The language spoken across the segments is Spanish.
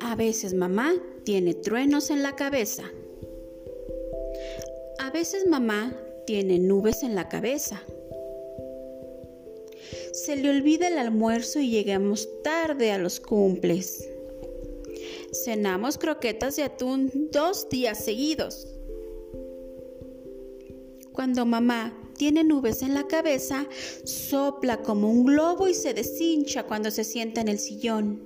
A veces mamá tiene truenos en la cabeza. A veces mamá tiene nubes en la cabeza. Se le olvida el almuerzo y llegamos tarde a los cumples. Cenamos croquetas de atún dos días seguidos. Cuando mamá tiene nubes en la cabeza, sopla como un globo y se deshincha cuando se sienta en el sillón.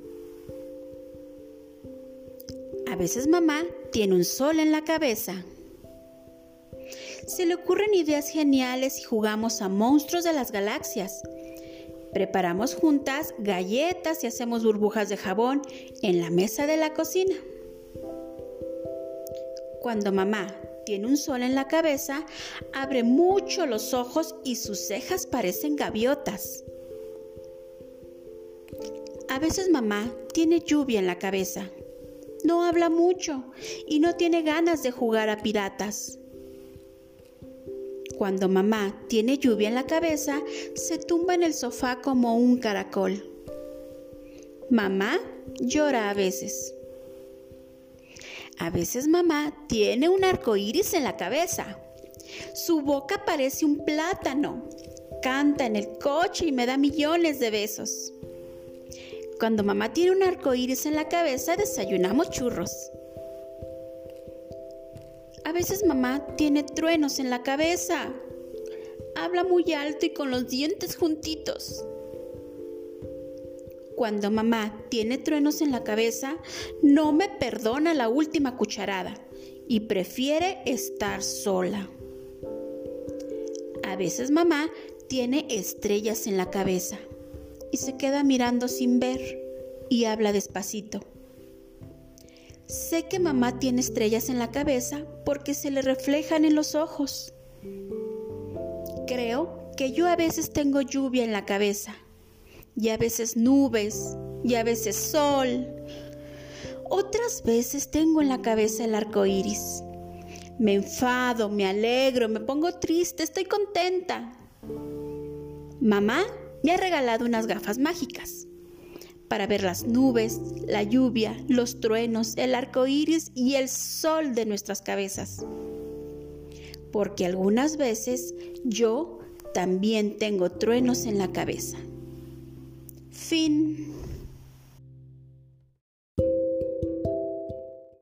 A veces mamá tiene un sol en la cabeza. Se le ocurren ideas geniales y jugamos a monstruos de las galaxias. Preparamos juntas galletas y hacemos burbujas de jabón en la mesa de la cocina. Cuando mamá tiene un sol en la cabeza, abre mucho los ojos y sus cejas parecen gaviotas. A veces mamá tiene lluvia en la cabeza. No habla mucho y no tiene ganas de jugar a piratas. Cuando mamá tiene lluvia en la cabeza, se tumba en el sofá como un caracol. Mamá llora a veces. A veces mamá tiene un arco iris en la cabeza. Su boca parece un plátano. Canta en el coche y me da millones de besos. Cuando mamá tiene un arco iris en la cabeza, desayunamos churros. A veces mamá tiene truenos en la cabeza. Habla muy alto y con los dientes juntitos. Cuando mamá tiene truenos en la cabeza, no me perdona la última cucharada y prefiere estar sola. A veces mamá tiene estrellas en la cabeza y se queda mirando sin ver y habla despacito. Sé que mamá tiene estrellas en la cabeza porque se le reflejan en los ojos. Creo que yo a veces tengo lluvia en la cabeza, y a veces nubes, y a veces sol. Otras veces tengo en la cabeza el arco iris. Me enfado, me alegro, me pongo triste, estoy contenta. Mamá me ha regalado unas gafas mágicas para ver las nubes, la lluvia, los truenos, el arco iris y el sol de nuestras cabezas. Porque algunas veces yo también tengo truenos en la cabeza. Fin.